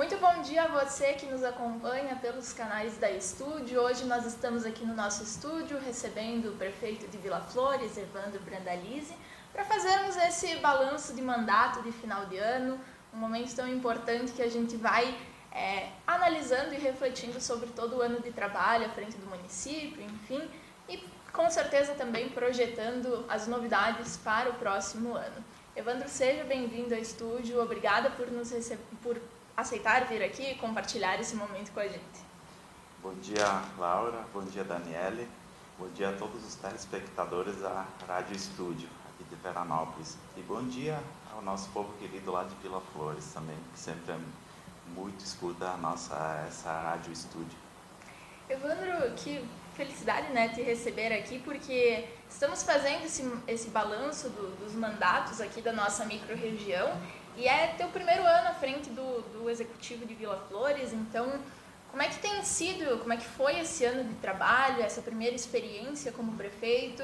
Muito bom dia a você que nos acompanha pelos canais da Estúdio. Hoje nós estamos aqui no nosso estúdio recebendo o prefeito de Vila Flores, Evandro Brandalize, para fazermos esse balanço de mandato de final de ano, um momento tão importante que a gente vai é, analisando e refletindo sobre todo o ano de trabalho à frente do município, enfim, e com certeza também projetando as novidades para o próximo ano. Evandro, seja bem-vindo ao estúdio, obrigada por nos por aceitar vir aqui e compartilhar esse momento com a gente. Bom dia, Laura, bom dia, Daniele, bom dia a todos os telespectadores da Rádio Estúdio, aqui de Veranópolis, e bom dia ao nosso povo querido lá de Vila Flores também, que sempre é muito escuta a nossa, essa rádio estúdio. Evandro, que felicidade né, te receber aqui, porque estamos fazendo esse, esse balanço do, dos mandatos aqui da nossa microrregião e é teu primeiro ano à frente do, do executivo de Vila Flores, então como é que tem sido, como é que foi esse ano de trabalho, essa primeira experiência como prefeito,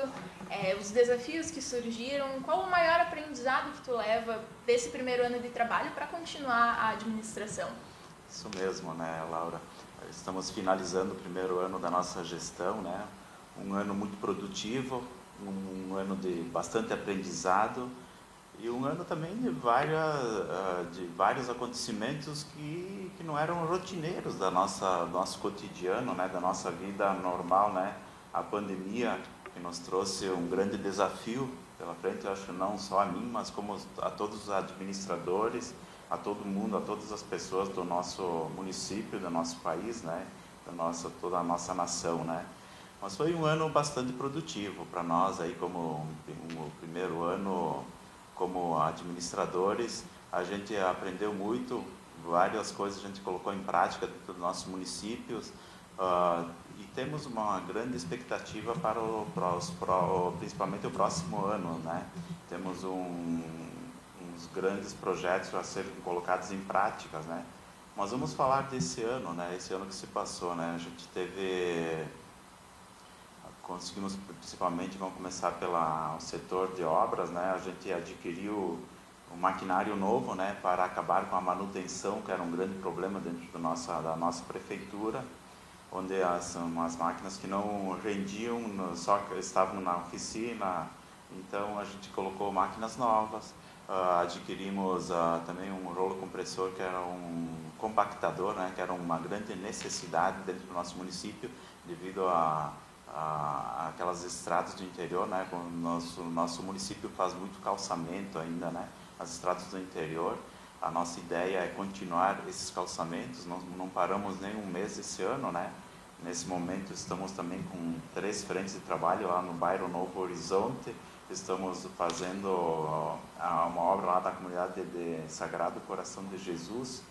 é, os desafios que surgiram, qual o maior aprendizado que tu leva desse primeiro ano de trabalho para continuar a administração? Isso mesmo, né, Laura? Estamos finalizando o primeiro ano da nossa gestão, né? Um ano muito produtivo, um ano de bastante aprendizado, e um ano também de, várias, ah, de vários acontecimentos que, que não eram rotineiros da nossa nosso cotidiano, né, da nossa vida normal, né? A pandemia que nos trouxe um grande desafio pela frente, eu acho não só a mim, mas como a todos os administradores, a todo mundo, a todas as pessoas do nosso município, do nosso país, né, da nossa toda a nossa nação, né. Mas foi um ano bastante produtivo para nós aí como o primeiro ano como administradores, a gente aprendeu muito, várias coisas a gente colocou em prática dentro dos nossos municípios uh, e temos uma grande expectativa para o, para os, principalmente o próximo ano, né? Temos um, uns grandes projetos a serem colocados em práticas, né? Mas vamos falar desse ano, né? Esse ano que se passou, né? A gente teve conseguimos principalmente, vamos começar pelo setor de obras, né? A gente adquiriu um maquinário novo, né, para acabar com a manutenção, que era um grande problema dentro do nossa, da nossa prefeitura, onde as, as máquinas que não rendiam, só estavam na oficina, então a gente colocou máquinas novas, uh, adquirimos uh, também um rolo compressor que era um compactador, né, que era uma grande necessidade dentro do nosso município, devido a aquelas estradas do interior, né? Nosso nosso município faz muito calçamento ainda, né? As estradas do interior. A nossa ideia é continuar esses calçamentos. Nós não paramos nem um mês esse ano, né? Nesse momento estamos também com três frentes de trabalho lá no bairro Novo Horizonte. Estamos fazendo uma obra lá da comunidade de Sagrado Coração de Jesus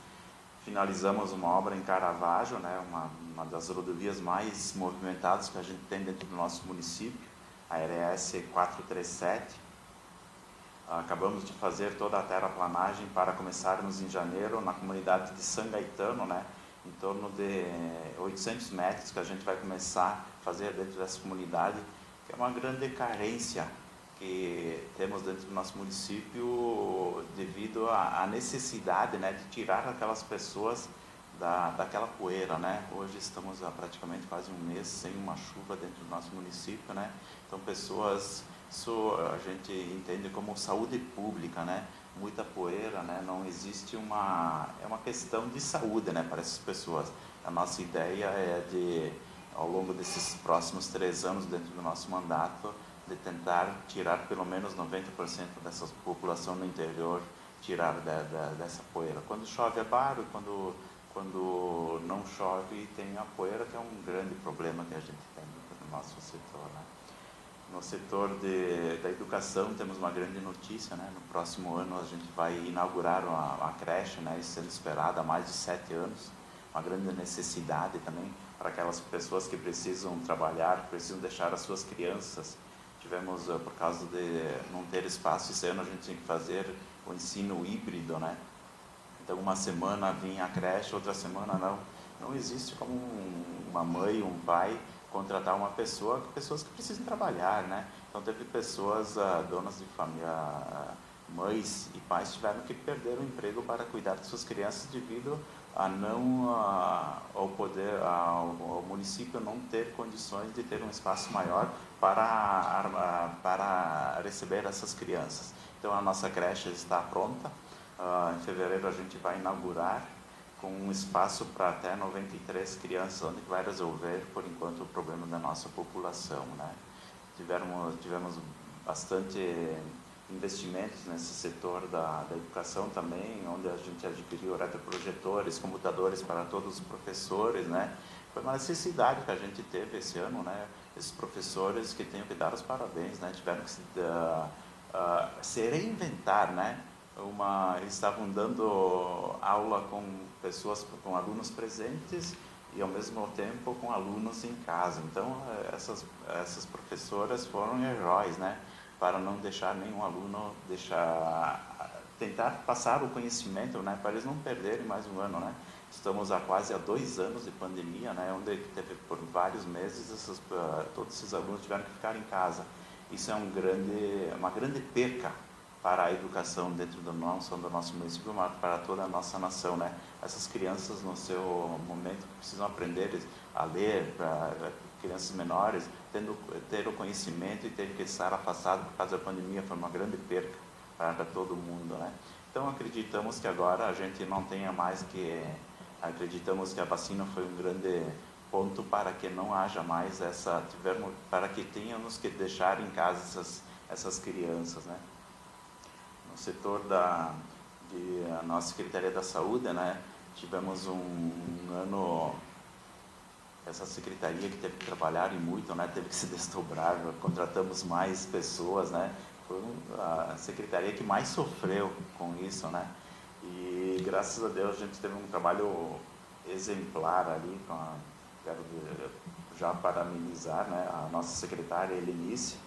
finalizamos uma obra em Caravaggio, né, uma, uma das rodovias mais movimentadas que a gente tem dentro do nosso município, a RS 437. Acabamos de fazer toda a terraplanagem para começarmos em janeiro na comunidade de São Gaetano, né, em torno de 800 metros que a gente vai começar a fazer dentro dessa comunidade, que é uma grande carência que temos dentro do nosso município devido à necessidade né, de tirar aquelas pessoas da, daquela poeira, né? Hoje estamos há praticamente quase um mês sem uma chuva dentro do nosso município, né? Então pessoas, isso a gente entende como saúde pública, né? Muita poeira, né? Não existe uma, é uma questão de saúde, né? Para essas pessoas. A nossa ideia é de, ao longo desses próximos três anos dentro do nosso mandato, de tentar tirar pelo menos 90% dessa população no interior, tirar da, da, dessa poeira. Quando chove é barro, quando, quando não chove tem a poeira, que é um grande problema que a gente tem no nosso setor. Né? No setor de, da educação temos uma grande notícia, né? no próximo ano a gente vai inaugurar uma, uma creche, né? sendo esperada há mais de sete anos, uma grande necessidade também para aquelas pessoas que precisam trabalhar, precisam deixar as suas crianças tivemos, eh, por causa de não ter espaço esse ano, a gente tinha que fazer o ensino híbrido, né? Então, uma semana vinha a creche, outra semana não. Não existe como uma mãe, um pai contratar uma pessoa, pessoas que precisam trabalhar, né? Então, teve pessoas, uh, donas de família, uh, mães e pais tiveram que perder o emprego para cuidar de suas crianças devido a não a, ao poder ao, município não ter condições de ter um espaço maior para para receber essas crianças. Então a nossa creche está pronta. Uh, em fevereiro a gente vai inaugurar com um espaço para até 93 crianças, onde vai resolver por enquanto o problema da nossa população, né? Tivemos tivemos bastante investimentos nesse setor da, da educação também, onde a gente adquiriu retroprojetores, computadores para todos os professores, né? Foi uma necessidade que a gente teve esse ano, né? Esses professores que tenho que dar os parabéns, né? Tiveram que se, uh, uh, se reinventar, né? Uma, eles estavam dando aula com pessoas, com alunos presentes e ao mesmo tempo com alunos em casa. Então essas essas professoras foram heróis, né? Para não deixar nenhum aluno deixar tentar passar o conhecimento, né, para eles não perderem mais um ano, né. Estamos há quase há dois anos de pandemia, né, onde teve por vários meses uh, todos esses alunos tiveram que ficar em casa. Isso é um grande, uma grande perca para a educação dentro do nosso, do nosso município, mas para toda a nossa nação, né? Essas crianças no seu momento precisam aprender a ler, para crianças menores, tendo ter o conhecimento e ter que estar afastado por causa da pandemia foi uma grande perca para todo mundo, né? Então acreditamos que agora a gente não tenha mais que acreditamos que a vacina foi um grande ponto para que não haja mais essa tivermos para que tenhamos que deixar em casa essas essas crianças, né? no setor da de a nossa Secretaria da Saúde, né, tivemos um, um ano essa secretaria que teve que trabalhar e muito, né, teve que se desdobrar, contratamos mais pessoas, né, foi a secretaria que mais sofreu com isso, né, e graças a Deus a gente teve um trabalho exemplar ali, com a, quero já parabenizar, né, a nossa secretária Helenice,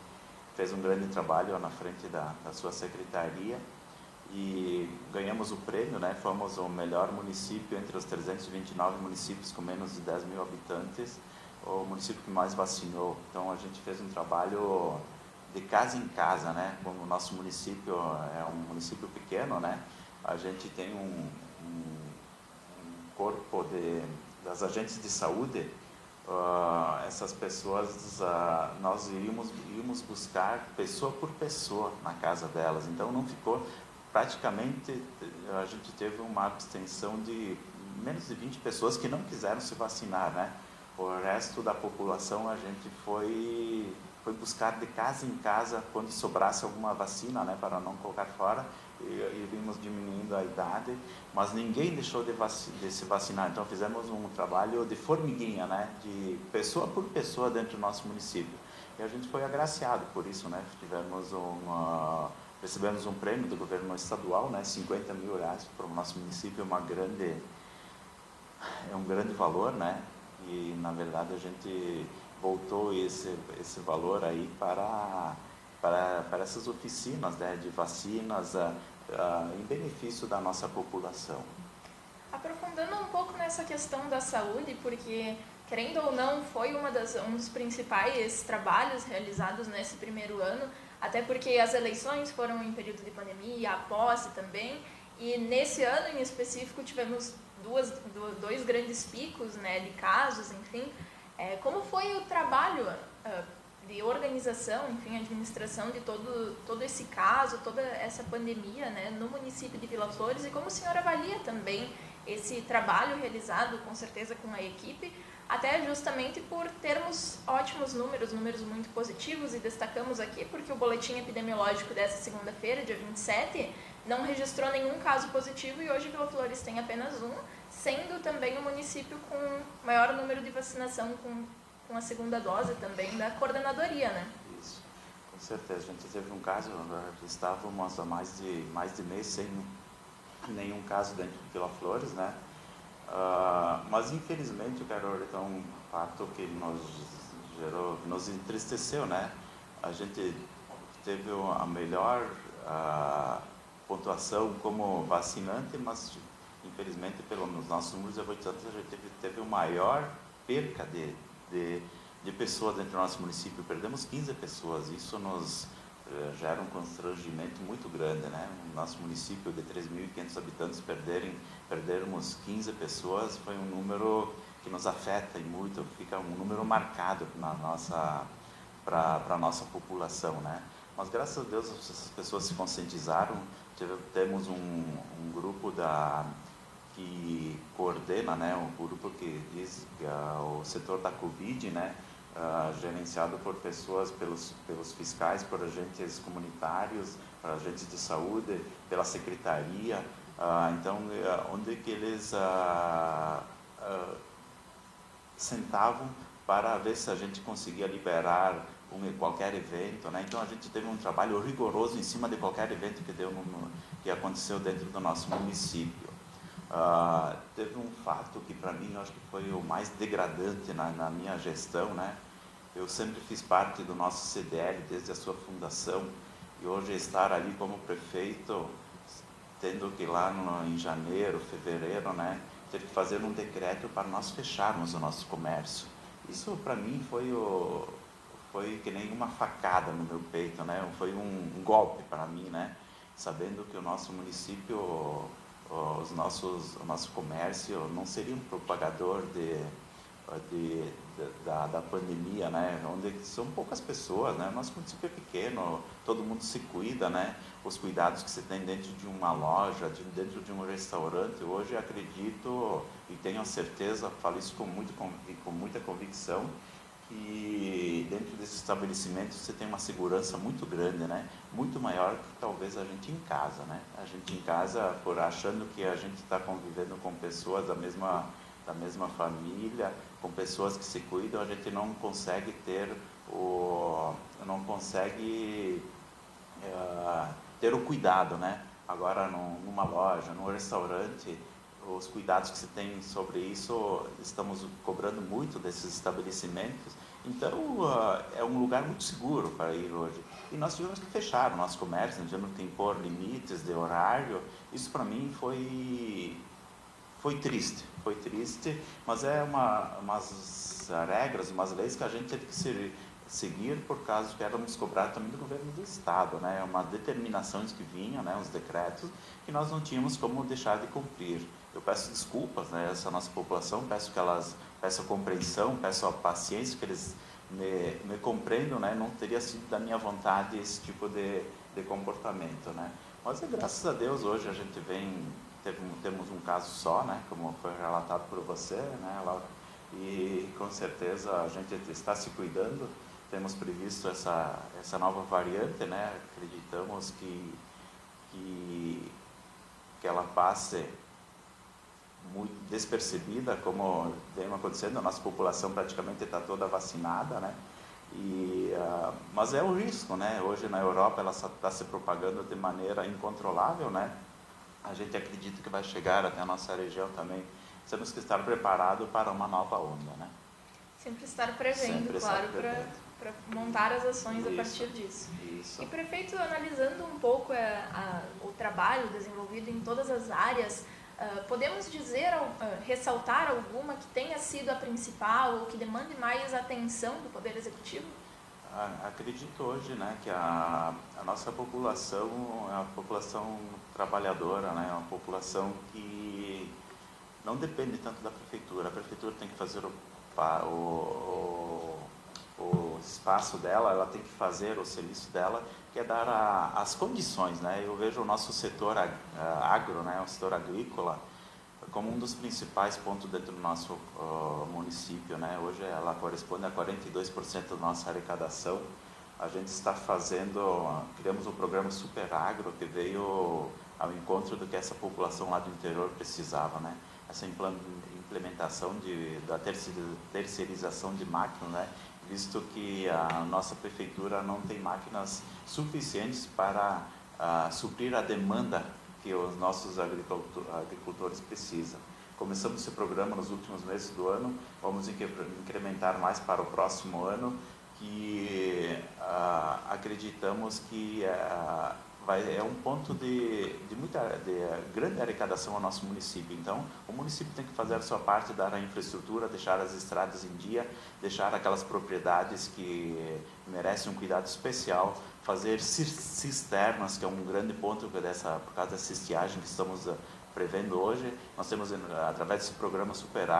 fez um grande trabalho na frente da, da sua secretaria e ganhamos o prêmio, né? Fomos o melhor município entre os 329 municípios com menos de 10 mil habitantes, o município que mais vacinou. Então a gente fez um trabalho de casa em casa, né? Como o nosso município é um município pequeno, né? A gente tem um, um, um corpo de, das agentes de saúde uh, essas pessoas, uh, nós iríamos buscar pessoa por pessoa na casa delas. Então não ficou, praticamente a gente teve uma abstenção de menos de 20 pessoas que não quiseram se vacinar, né? O resto da população a gente foi foi buscar de casa em casa quando sobrasse alguma vacina, né, para não colocar fora e vimos diminuindo a idade, mas ninguém deixou de, vac de, se vacinar. Então fizemos um trabalho de formiguinha, né, de pessoa por pessoa dentro do nosso município. E a gente foi agraciado por isso, né? Tivemos uma recebemos um prêmio do governo estadual, né, 50 mil reais para o nosso município, uma grande é um grande valor, né? E na verdade a gente voltou esse esse valor aí para para, para essas oficinas né, de vacinas uh, uh, em benefício da nossa população. Aprofundando um pouco nessa questão da saúde, porque querendo ou não foi uma das, um dos principais trabalhos realizados nesse primeiro ano, até porque as eleições foram em período de pandemia, a posse também, e nesse ano em específico tivemos duas, dois grandes picos né, de casos, enfim. É, como foi o trabalho uh, de organização, enfim, administração de todo, todo esse caso, toda essa pandemia né, no município de Vila Flores e como o senhor avalia também esse trabalho realizado, com certeza com a equipe, até justamente por termos ótimos números, números muito positivos, e destacamos aqui porque o boletim epidemiológico dessa segunda-feira, dia 27, não registrou nenhum caso positivo e hoje Vila Flores tem apenas um, sendo também o município com maior número de vacinação com com a segunda dose também da coordenadoria, né? Isso, com certeza. A gente teve um caso, estávamos há mais de, mais de mês sem nenhum caso dentro de Vila Flores, né? Uh, mas infelizmente, Carol, então um fato que nos gerou, nos entristeceu, né? A gente teve a melhor uh, pontuação como vacinante, mas infelizmente pelos nossos números de habitantes a gente teve, teve o maior perca de de, de pessoas dentro do nosso município. Perdemos 15 pessoas. Isso nos gera um constrangimento muito grande, né? O nosso município de 3.500 habitantes perderem, perdermos 15 pessoas foi um número que nos afeta e muito, fica um número marcado na nossa para a nossa população, né? Mas graças a Deus essas pessoas se conscientizaram, temos um, um grupo da que coordena, né, um grupo que diz que é o setor da Covid, né, uh, gerenciado por pessoas, pelos, pelos fiscais, por agentes comunitários, por agentes de saúde, pela secretaria. Uh, então, uh, onde que eles sentavam para ver se a gente conseguia liberar um, qualquer evento, né? Então a gente teve um trabalho rigoroso em cima de qualquer evento que deu no, que aconteceu dentro do nosso município. Uh, teve um fato que para mim acho que foi o mais degradante na, na, minha gestão, né? Eu sempre fiz parte do nosso CDL desde a sua fundação e hoje estar ali como prefeito, tendo que lá no, em janeiro, fevereiro, né? Ter que fazer um decreto para nós fecharmos o nosso comércio. Isso para mim foi o foi que nem uma facada no meu peito, né? Foi um, um golpe para mim, né? Sabendo que o nosso município os nossos, o nosso comércio não seria um propagador de, de, de da, da pandemia, né? Onde são poucas pessoas, né? O nosso município é pequeno, todo mundo se cuida, né? Os cuidados que você tem dentro de uma loja, de, dentro de um restaurante, hoje acredito e tenho certeza, falo isso com, muito, com, com muita convicção, que dentro desse estabelecimento você tem uma segurança muito grande, né? Muito maior que talvez a gente em casa, né? A gente em casa, por achando que a gente está convivendo com pessoas da mesma da mesma família, com pessoas que se cuidam, a gente não consegue ter o não consegue uh, ter o cuidado, né? Agora numa loja, num restaurante, os cuidados que se tem sobre isso, estamos cobrando muito desses estabelecimentos. Então, uh, é um lugar muito seguro para ir hoje. E nós tivemos que fechar o nosso comércio, tivemos que impor limites de horário. Isso para mim foi foi triste, foi triste, mas é uma umas regras, umas leis que a gente teve que ser seguir por causa que éramos cobrados também do governo do estado, né? É uma determinação que vinha, né? Os decretos que nós não tínhamos como deixar de cumprir. Eu peço desculpas, né? Essa nossa população, peço que elas, peço a compreensão, peço a paciência que eles me, me compreendam, né? Não teria sido da minha vontade esse tipo de, de comportamento, né? Mas graças a Deus hoje a gente vem teve, temos um caso só, né? Como foi relatado por você, né? E com certeza a gente está se cuidando temos previsto essa, essa nova variante, né? acreditamos que, que, que ela passe muito despercebida, como vem acontecendo, a nossa população praticamente está toda vacinada, né? E, uh, mas é o risco, né? Hoje na Europa ela está se propagando de maneira incontrolável, né? A gente acredita que vai chegar até a nossa região também. Temos que estar preparados para uma nova onda, né? Sempre estar prevendo, Sempre claro, para montar as ações Isso. a partir disso. Isso. E prefeito, analisando um pouco a, é, a, o trabalho desenvolvido em todas as áreas, uh, podemos dizer, uh, ressaltar alguma que tenha sido a principal ou que demande mais atenção do Poder Executivo? Acredito hoje né, que a, a nossa população é uma população trabalhadora, né, é uma população que não depende tanto da prefeitura. A prefeitura tem que fazer o, o, espaço dela, ela tem que fazer o serviço dela, que é dar a, as condições. Né? Eu vejo o nosso setor agro, né, o setor agrícola, como um dos principais pontos dentro do nosso uh, município. Né? Hoje ela corresponde a 42% da nossa arrecadação. A gente está fazendo, criamos o um programa Super Agro, que veio ao encontro do que essa população lá do interior precisava. Né? Essa implementação de, da terceirização de máquinas, né? Visto que a nossa prefeitura não tem máquinas suficientes para uh, suprir a demanda que os nossos agricultores precisam. Começamos esse programa nos últimos meses do ano, vamos incrementar mais para o próximo ano, que uh, acreditamos que uh, vai, é um ponto de, de muita de grande arrecadação ao nosso município. Então, o município tem que fazer a sua parte, dar a infraestrutura, deixar as estradas em dia, deixar aquelas propriedades que merecem um cuidado especial, fazer cisternas, que é um grande ponto dessa, por causa dessa estiagem que estamos uh, prevendo hoje. Nós temos, através desse programa Super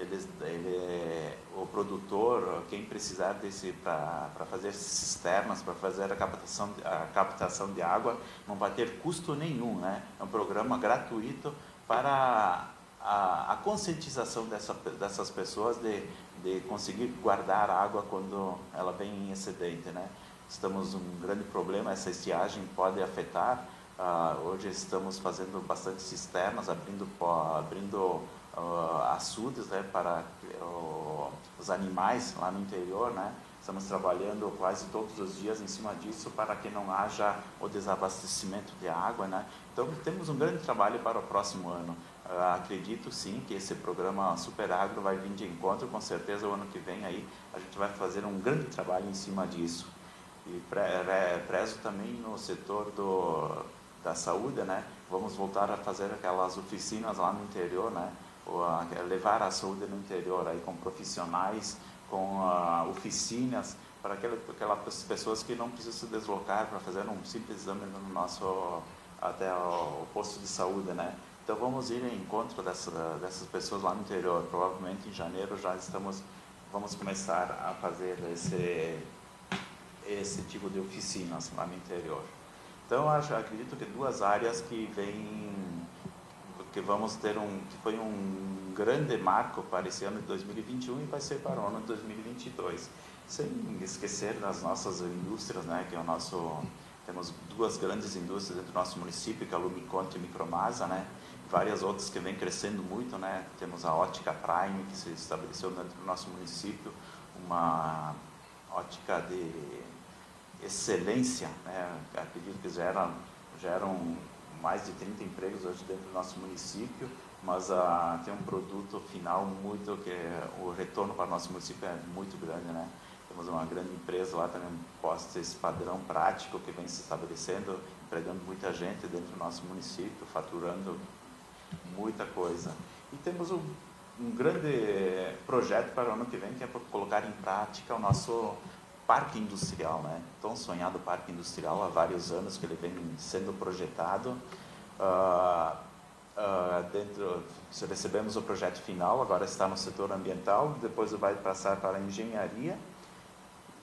Agro, ele, é o produtor, quem precisar desse para fazer cisternas, para fazer a captação, a captação de água, não vai ter custo nenhum. Né? É um programa gratuito para a, a conscientização dessa, dessas pessoas de, de conseguir guardar água quando ela vem em excedente. Né? estamos um grande problema, essa estiagem pode afetar. Uh, hoje estamos fazendo bastante cisternas, abrindo, abrindo uh, açudes né, para uh, os animais lá no interior. Né? Estamos trabalhando quase todos os dias em cima disso para que não haja o desabastecimento de água. Né? Então, temos um grande trabalho para o próximo ano. Uh, acredito sim que esse programa Super Agro vai vir de encontro, com certeza o ano que vem aí a gente vai fazer um grande trabalho em cima disso. E prezo também no setor do, da saúde, né? Vamos voltar a fazer aquelas oficinas lá no interior, né? A, levar a saúde no interior aí com profissionais, com uh, oficinas para aquelas, pessoas que não precisam se deslocar para fazer um simples exame no nosso até o posto de saúde, né? Então vamos ir em encontro dessa, dessas pessoas lá no interior. Provavelmente em janeiro já estamos vamos começar a fazer esse esse tipo de oficinas lá no interior. Então, acho, acredito que duas áreas que vêm, que vamos ter um, que foi um grande marco para esse ano de 2021 e vai ser para o ano de 2022. Sem esquecer das nossas indústrias, né, que é o nosso, temos duas grandes indústrias dentro do nosso município, que é a Lumiconte e a Micromasa, né, várias outras que vêm crescendo muito, né, temos a Ótica Prime, que se estabeleceu dentro do nosso município, uma ótica de excelência, né? acredito que geram, geram mais de 30 empregos hoje dentro do nosso município, mas uh, tem um produto final muito que o retorno para o nosso município é muito grande, né? Temos uma grande empresa lá também posta esse padrão prático que vem se estabelecendo, empregando muita gente dentro do nosso município, faturando muita coisa. E temos um, um grande projeto para o ano que vem, que é colocar em prática o nosso parque industrial, né? Tão sonhado parque industrial há vários anos que ele vem sendo projetado. Uh, uh, dentro, recebemos o projeto final, agora está no setor ambiental, depois vai passar para a engenharia.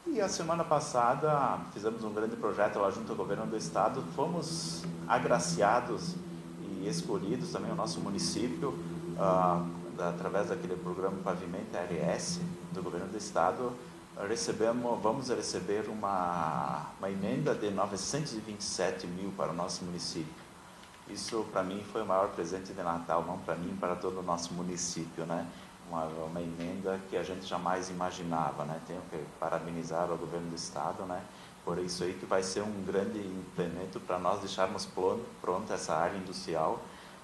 E a semana passada fizemos um grande projeto lá junto ao governo do estado, fomos agraciados e escolhidos também o nosso município uh, através daquele programa Pavimento RS do governo do estado recebemos, vamos receber uma, uma emenda de 927 mil para o nosso município. Isso, para mim, foi o maior presente de Natal, não para mim, para todo o nosso município, né? Uma, uma emenda que a gente jamais imaginava, né? Tenho que parabenizar o governo do Estado, né? Por isso aí que vai ser um grande implemento para nós deixarmos pronta essa área industrial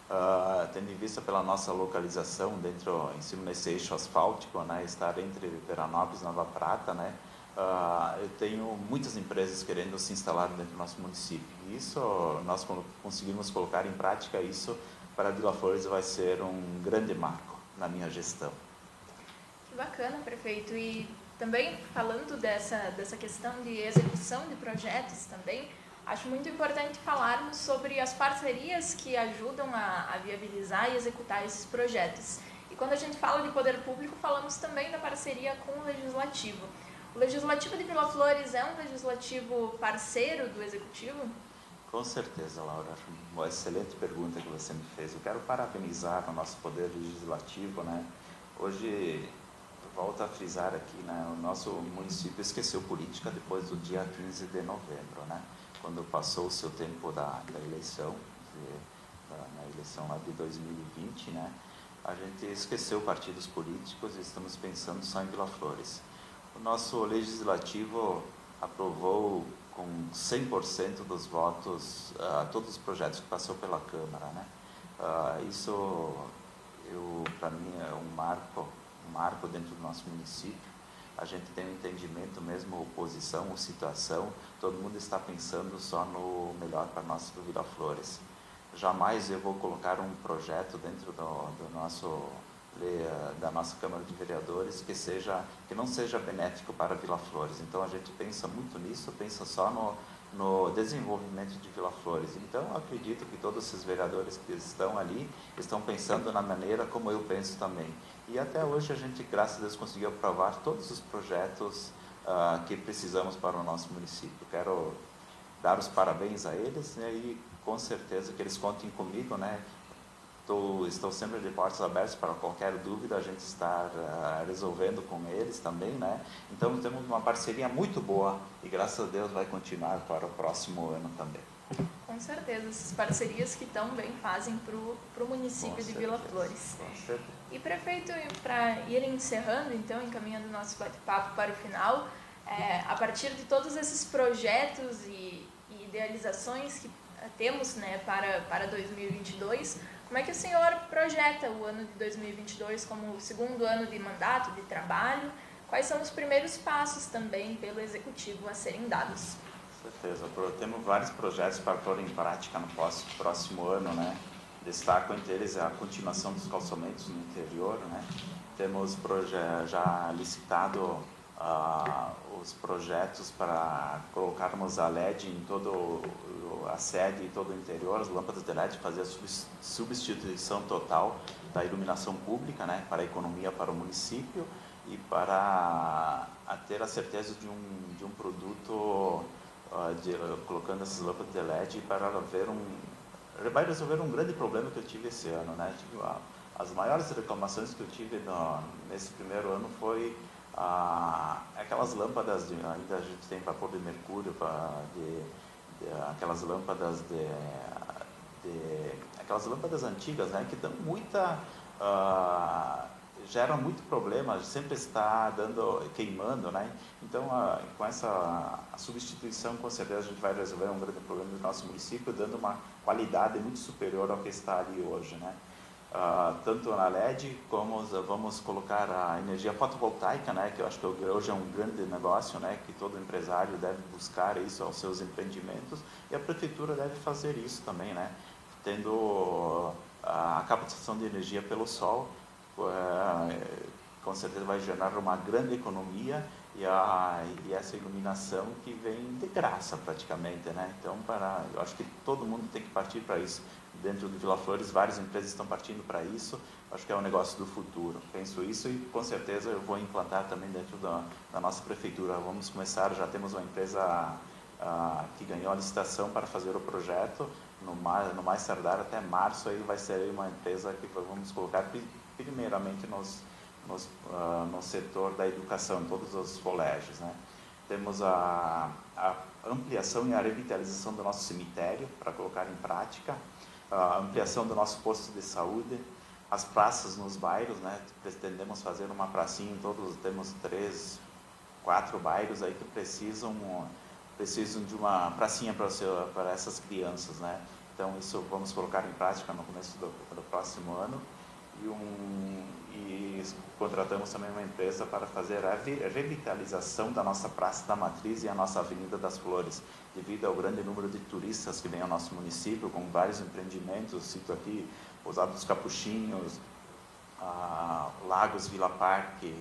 Uh, tendo em vista pela nossa localização dentro em cima desse eixo asfáltico, né, estar entre Veranópolis e Nova Prata, né, uh, eu tenho muitas empresas querendo se instalar dentro do nosso município. Isso nós conseguimos colocar em prática isso para Vila Flores vai ser um grande marco na minha gestão. Que bacana, prefeito. E também falando dessa dessa questão de execução de projetos também Acho muito importante falarmos sobre as parcerias que ajudam a, a, viabilizar e executar esses projetos. E quando a gente fala de poder público, falamos também da parceria com o legislativo. O legislativo de Vila Flores é um legislativo parceiro do executivo? Com certeza, Laura. Uma excelente pergunta que você me fez. Eu quero parabenizar o nosso poder legislativo, né? Hoje volto a frisar aqui, né? O nosso município esqueceu política depois do dia 15 de novembro, né? Quando passou o seu tempo da, da eleição, na eleição lá de 2020, né, a gente esqueceu partidos políticos e estamos pensando só em Vila Flores. O nosso legislativo aprovou com 100% dos votos uh, todos os projetos que passou pela Câmara, né? Uh, isso, para mim, é um marco, um marco dentro do nosso município a gente tem um entendimento mesmo, oposição ou situação, todo mundo está pensando só no melhor para nós do Vila Flores. Jamais eu vou colocar um projeto dentro do, do nosso da nossa Câmara de Vereadores que seja que não seja benéfico para Vila Flores. Então a gente pensa muito nisso, pensa só no, no desenvolvimento de Vila Flores. Então acredito que todos esses vereadores que estão ali estão pensando na maneira como eu penso também. E até hoje a gente, graças a Deus, conseguiu aprovar todos os projetos uh, que precisamos para o nosso município. Quero dar os parabéns a eles né, e com certeza que eles contem comigo, né? Estou, estou sempre de portas abertas para qualquer dúvida, a gente está uh, resolvendo com eles também, né? Então temos uma parceria muito boa e graças a Deus vai continuar para o próximo ano também. Com certeza, essas parcerias que tão bem fazem para o município com de certeza, Vila Flores. Com certeza. E prefeito, para ir encerrando, então, encaminhando o nosso bate-papo para o final, é, a partir de todos esses projetos e, e idealizações que temos né, para, para 2022, como é que o senhor projeta o ano de 2022 como o segundo ano de mandato, de trabalho? Quais são os primeiros passos também pelo executivo a serem dados? Com certeza. Temos vários projetos para pôr em prática no próximo ano, né? Destaco entre eles a continuação dos calçamentos no interior, né? Temos já licitado uh, os projetos para colocarmos a LED em todo a sede e todo o interior, as lâmpadas de LED, fazer a substituição total da iluminação pública, né, para a economia, para o município e para ter a certeza de um, de um produto, uh, de, colocando essas lâmpadas de LED para ver um, vai resolver um grande problema que eu tive esse ano, né, tive, uh, as maiores reclamações que eu tive no, nesse primeiro ano foi ah, aquelas lâmpadas de, ainda a gente tem vapor de mercúrio para de, de, aquelas lâmpadas de, aquelas lâmpadas antigas né? Que dão muita ah, geram muito problema sempre está dando queimando né? Então ah, com essa substituição com certeza a gente vai resolver um grande problema do nosso município dando uma qualidade muito superior ao que está ali hoje né? Uh, tanto na LED como vamos colocar a energia fotovoltaica, né, que eu acho que hoje é um grande negócio, né, que todo empresário deve buscar isso aos seus empreendimentos e a prefeitura deve fazer isso também, né, tendo uh, a captação de energia pelo sol, com certeza vai gerar uma grande economia e, a, e essa iluminação que vem de graça praticamente, né? Então, para, eu acho que todo mundo tem que partir para isso dentro do Vila Flores, várias empresas estão partindo para isso. Acho que é um negócio do futuro. Penso isso e com certeza eu vou implantar também dentro da, da nossa prefeitura. Vamos começar, já temos uma empresa que ganhou a licitação para fazer o projeto. No mais, no mais tardar até março aí vai ser uma empresa que vamos colocar primeiramente nos, nos, uh, no setor da educação, em todos os colégios. Né? Temos a, a ampliação e a revitalização do nosso cemitério para colocar em prática a ampliação do nosso posto de saúde, as praças nos bairros, né? Pretendemos fazer uma pracinha em todos, temos três, quatro bairros aí que precisam precisam de uma pracinha para, para essas crianças, né? Então isso vamos colocar em prática no começo do, do próximo ano e um e contratamos também uma empresa para fazer a revitalização da nossa Praça da Matriz e a nossa Avenida das Flores, devido ao grande número de turistas que vem ao nosso município, com vários empreendimentos, cito aqui Pousada dos Capuchinhos, a Lagos Vila Parque,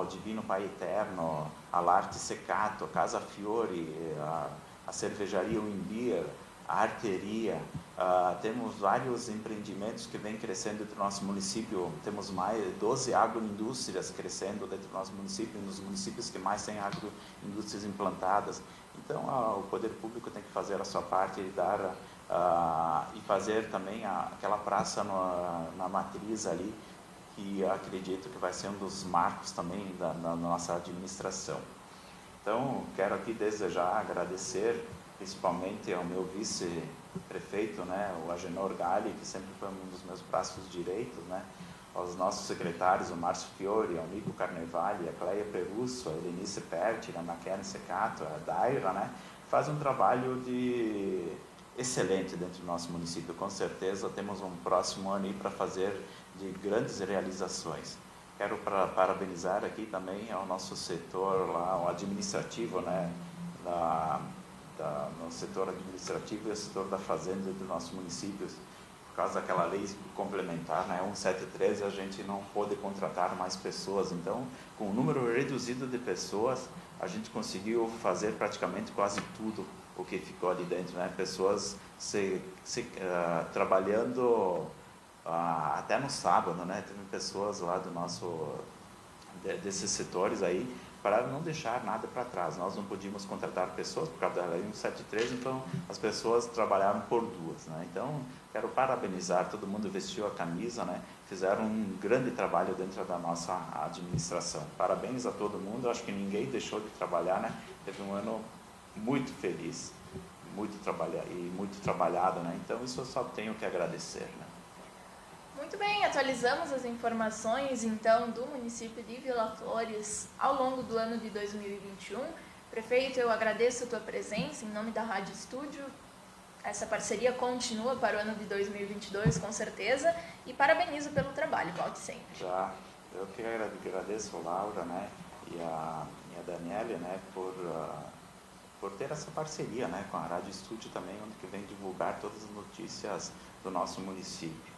o Divino Pai Eterno, a Larte Secato, a Casa Fiore, a, a Cervejaria Wimbir, a arteria, uh, temos vários empreendimentos que vêm crescendo dentro do nosso município, temos mais 12 agroindústrias crescendo dentro do nosso município, nos municípios que mais têm agroindústrias implantadas. Então, uh, o poder público tem que fazer a sua parte e dar uh, e fazer também a, aquela praça no, na matriz ali, que acredito que vai ser um dos marcos também da, da nossa administração. Então, quero aqui desejar agradecer principalmente ao meu vice-prefeito, né, o Agenor Gali, que sempre foi um dos meus braços direitos, né, aos nossos secretários, o Márcio Fiore, ao Nico Carnevale, a Cleia Perusso, a Elenice Perti, a Maquene Secato, a Daira, né, faz um trabalho de excelente dentro do nosso município. Com certeza temos um próximo ano aí para fazer de grandes realizações. Quero para, parabenizar aqui também ao nosso setor lá, o administrativo, né, da, da, no setor administrativo e no setor da fazenda do nosso município, por causa daquela lei complementar, né, 173, a gente não pôde contratar mais pessoas. Então, com um número reduzido de pessoas, a gente conseguiu fazer praticamente quase tudo o que ficou ali dentro, né? Pessoas se, se uh, trabalhando uh, até no sábado, né? Teve pessoas lá do nosso de, desses setores aí para não deixar nada para trás. Nós não podíamos contratar pessoas por causa da lei 173, então as pessoas trabalharam por duas. Né? Então, quero parabenizar, todo mundo vestiu a camisa, né? fizeram um grande trabalho dentro da nossa administração. Parabéns a todo mundo, acho que ninguém deixou de trabalhar, né? teve um ano muito feliz, muito trabalha e muito trabalhado, né? então isso eu só tenho que agradecer. Né? Muito bem, atualizamos as informações então do município de Vila Flores ao longo do ano de 2021. Prefeito, eu agradeço a tua presença em nome da Rádio Estúdio. Essa parceria continua para o ano de 2022, com certeza, e parabenizo pelo trabalho, volte sempre. Já, eu que agradeço a Laura né, e, a, e a Daniela né, por, uh, por ter essa parceria né, com a Rádio Estúdio também, onde que vem divulgar todas as notícias do nosso município.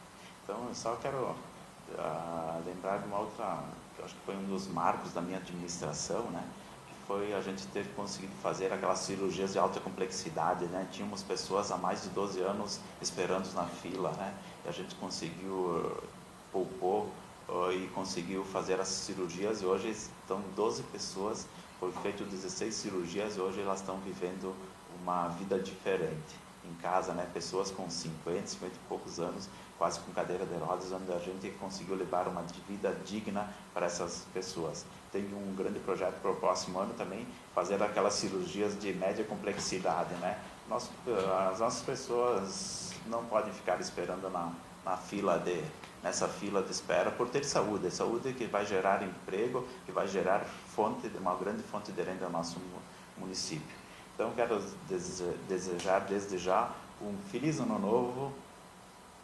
Então, eu só quero uh, lembrar de uma outra, que acho que foi um dos marcos da minha administração, né? Que foi a gente ter conseguido fazer aquelas cirurgias de alta complexidade, né? Tínhamos pessoas há mais de 12 anos esperando na fila, né? E a gente conseguiu, uh, poupou uh, e conseguiu fazer as cirurgias e hoje estão 12 pessoas, foi feito 16 cirurgias e hoje elas estão vivendo uma vida diferente em casa, né? Pessoas com 50, 50 e poucos anos quase com cadeira de rodas, onde a gente conseguiu levar uma vida digna para essas pessoas. Tem um grande projeto para o próximo ano também, fazer aquelas cirurgias de média complexidade, né? Nós, as nossas pessoas não podem ficar esperando na, na fila de nessa fila de espera por ter saúde, saúde que vai gerar emprego, que vai gerar fonte, uma grande fonte de renda no nosso município. Então quero desejar desde já um feliz ano novo,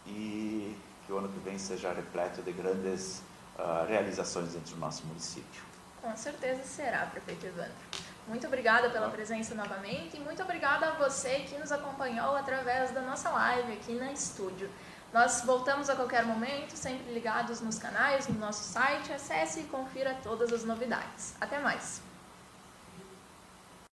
e que o ano que vem seja repleto de grandes uh, realizações dentro do nosso município. Com certeza será, prefeito Evandro. Muito obrigada pela presença novamente e muito obrigada a você que nos acompanhou através da nossa live aqui na estúdio. Nós voltamos a qualquer momento, sempre ligados nos canais, no nosso site. Acesse e confira todas as novidades. Até mais!